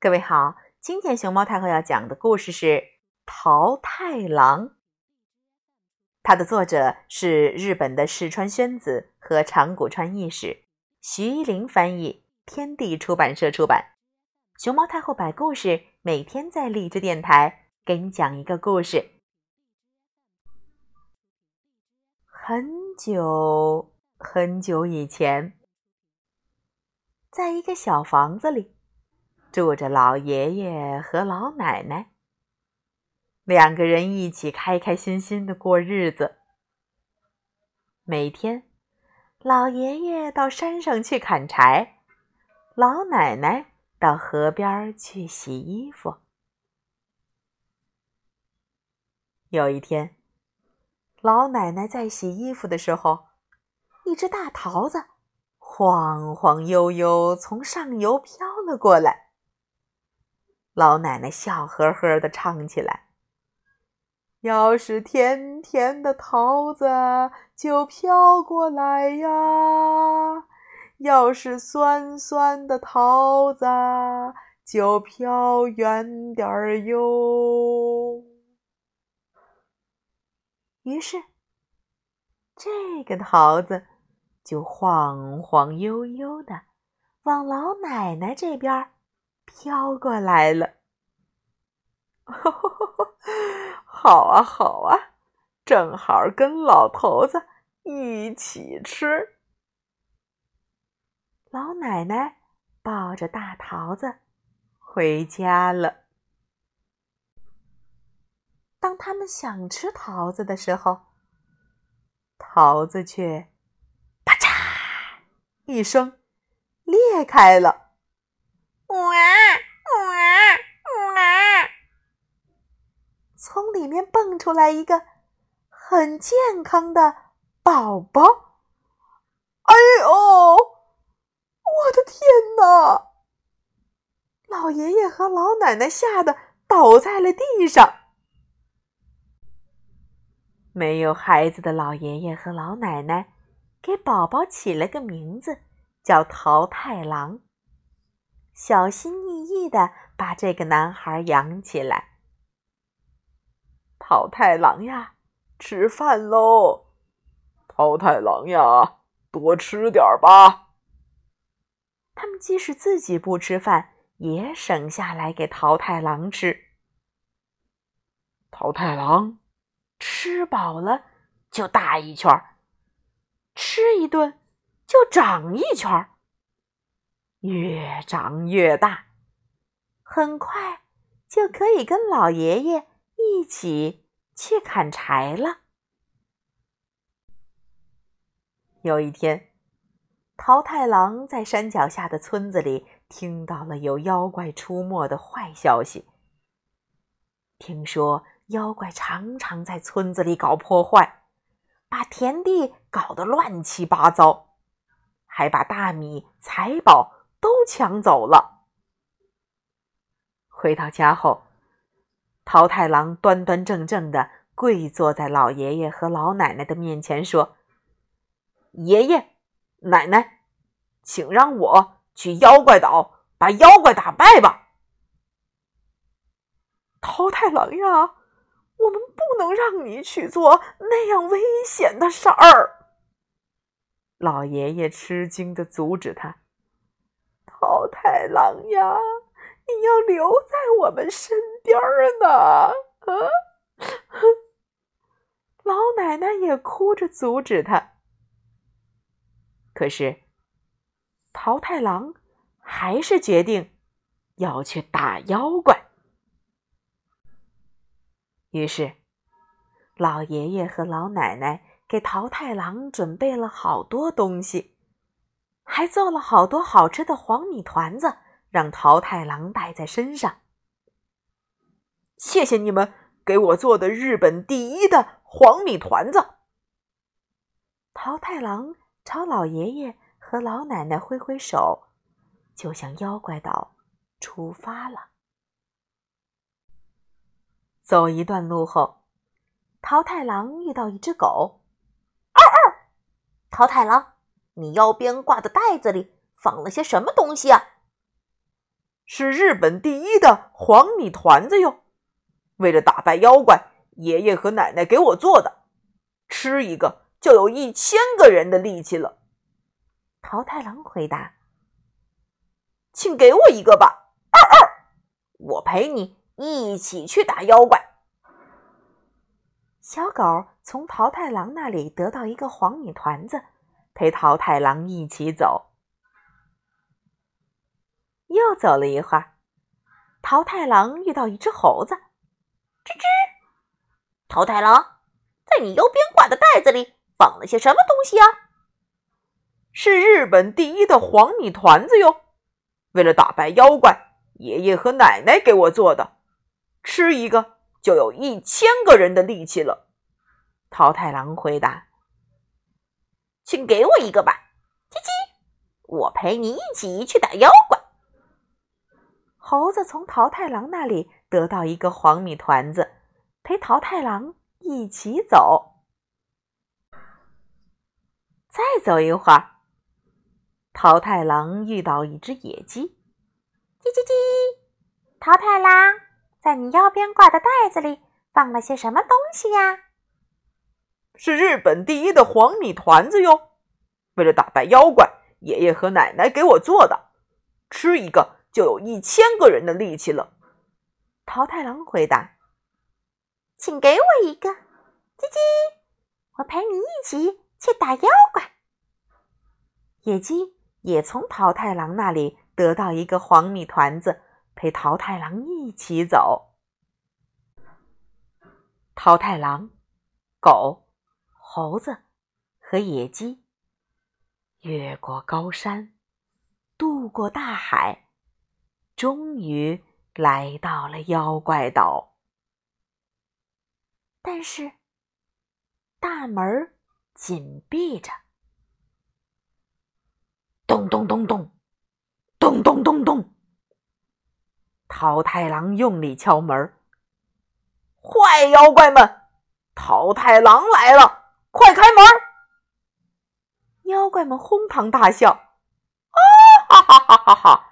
各位好，今天熊猫太后要讲的故事是《桃太郎》，它的作者是日本的石川宣子和长谷川义史，徐一林翻译，天地出版社出版。熊猫太后摆故事，每天在荔枝电台给你讲一个故事。很久很久以前，在一个小房子里。住着老爷爷和老奶奶，两个人一起开开心心的过日子。每天，老爷爷到山上去砍柴，老奶奶到河边去洗衣服。有一天，老奶奶在洗衣服的时候，一只大桃子晃晃悠悠从上游飘了过来。老奶奶笑呵呵的唱起来：“要是甜甜的桃子就飘过来呀，要是酸酸的桃子就飘远点儿哟。”于是，这个桃子就晃晃悠悠的往老奶奶这边。飘过来了，好啊好啊，正好跟老头子一起吃。老奶奶抱着大桃子回家了。当他们想吃桃子的时候，桃子却啪嚓一声裂开了。哇哇哇！从里面蹦出来一个很健康的宝宝。哎呦，我的天哪！老爷爷和老奶奶吓得倒在了地上。没有孩子的老爷爷和老奶奶给宝宝起了个名字，叫桃太郎。小心翼翼的把这个男孩养起来。桃太郎呀，吃饭喽！桃太郎呀，多吃点吧。他们即使自己不吃饭，也省下来给桃太郎吃。桃太郎吃饱了就大一圈儿吃一顿就长一圈儿越长越大，很快就可以跟老爷爷一起去砍柴了。有一天，桃太郎在山脚下的村子里听到了有妖怪出没的坏消息。听说妖怪常常在村子里搞破坏，把田地搞得乱七八糟，还把大米、财宝。都抢走了。回到家后，桃太郎端端正正的跪坐在老爷爷和老奶奶的面前，说：“爷爷奶奶，请让我去妖怪岛把妖怪打败吧。”桃太郎呀，我们不能让你去做那样危险的事儿。老爷爷吃惊的阻止他。桃太郎呀，你要留在我们身边儿呢！啊，老奶奶也哭着阻止他。可是，桃太郎还是决定要去打妖怪。于是，老爷爷和老奶奶给桃太郎准备了好多东西。还做了好多好吃的黄米团子，让桃太郎带在身上。谢谢你们给我做的日本第一的黄米团子。桃太郎朝老爷爷和老奶奶挥挥手，就向妖怪岛出发了。走一段路后，桃太郎遇到一只狗。嗷嗷，桃太郎。你腰边挂的袋子里放了些什么东西啊？是日本第一的黄米团子哟！为了打败妖怪，爷爷和奶奶给我做的，吃一个就有一千个人的力气了。桃太郎回答：“请给我一个吧，二二，我陪你一起去打妖怪。”小狗从桃太郎那里得到一个黄米团子，陪桃太郎一起走。又走了一会儿，桃太郎遇到一只猴子。吱吱，桃太郎，在你腰边挂的袋子里放了些什么东西呀？是日本第一的黄米团子哟！为了打败妖怪，爷爷和奶奶给我做的，吃一个就有一千个人的力气了。桃太郎回答：“请给我一个吧，叽叽，我陪你一起去打妖怪。”猴子从桃太郎那里得到一个黄米团子，陪桃太郎一起走。再走一会儿，桃太郎遇到一只野鸡，叽叽叽！桃太郎，在你腰边挂的袋子里放了些什么东西呀？是日本第一的黄米团子哟！为了打败妖怪，爷爷和奶奶给我做的，吃一个。就有一千个人的力气了。桃太郎回答：“请给我一个，叽叽，我陪你一起去打妖怪。”野鸡也从桃太郎那里得到一个黄米团子，陪桃太郎一起走。桃太郎、狗、猴子和野鸡越过高山，渡过大海。终于来到了妖怪岛，但是大门紧闭着。咚咚咚咚，咚咚咚咚。桃太郎用力敲门：“坏妖怪们，桃太郎来了，快开门！”妖怪们哄堂大笑：“啊哈哈哈哈哈！”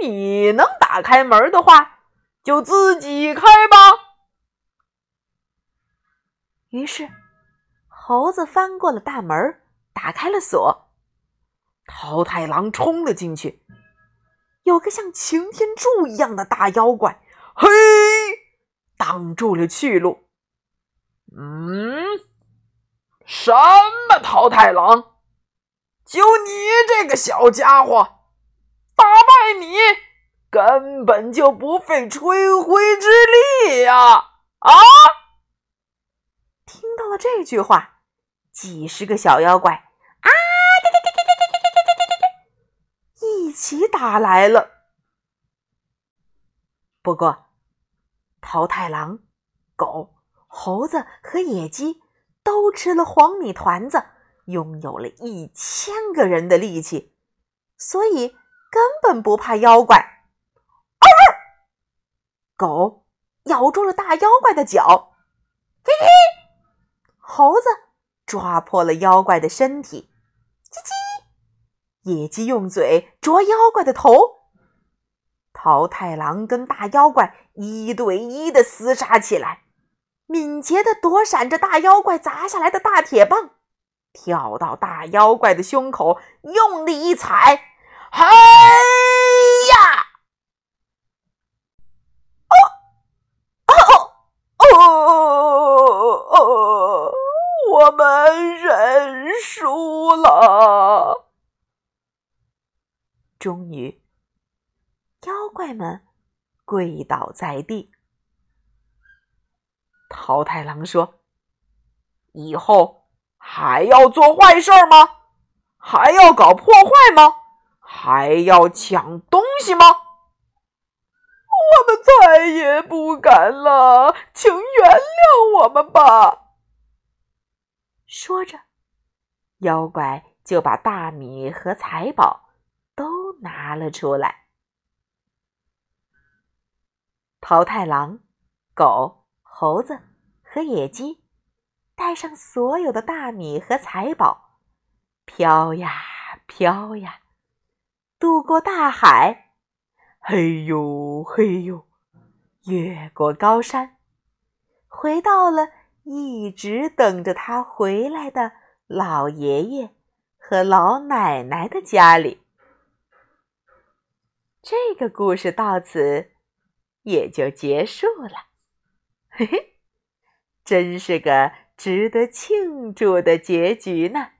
你能打开门的话，就自己开吧。于是，猴子翻过了大门，打开了锁。桃太郎冲了进去，有个像擎天柱一样的大妖怪，嘿，挡住了去路。嗯，什么桃太郎？就你这个小家伙！打败你根本就不费吹灰之力呀！啊！听到了这句话，几十个小妖怪啊，一起打来了。不过，桃太郎、狗、猴子和野鸡都吃了黄米团子，拥有了一千个人的力气，所以。根本不怕妖怪，嗷！狗咬住了大妖怪的脚，叽叽！猴子抓破了妖怪的身体，叽叽！野鸡用嘴啄妖怪的头，桃太郎跟大妖怪一对一的厮杀起来，敏捷的躲闪着大妖怪砸下来的大铁棒，跳到大妖怪的胸口，用力一踩。哎呀！哦哦哦哦！我们认输了。终于，妖怪们跪倒在地。桃太郎说：“以后还要做坏事吗？还要搞破坏吗？”还要抢东西吗？我们再也不敢了，请原谅我们吧。说着，妖怪就把大米和财宝都拿了出来。桃太郎、狗、猴子和野鸡带上所有的大米和财宝，飘呀飘呀。渡过大海，嘿呦嘿呦，越过高山，回到了一直等着他回来的老爷爷和老奶奶的家里。这个故事到此也就结束了。嘿嘿，真是个值得庆祝的结局呢。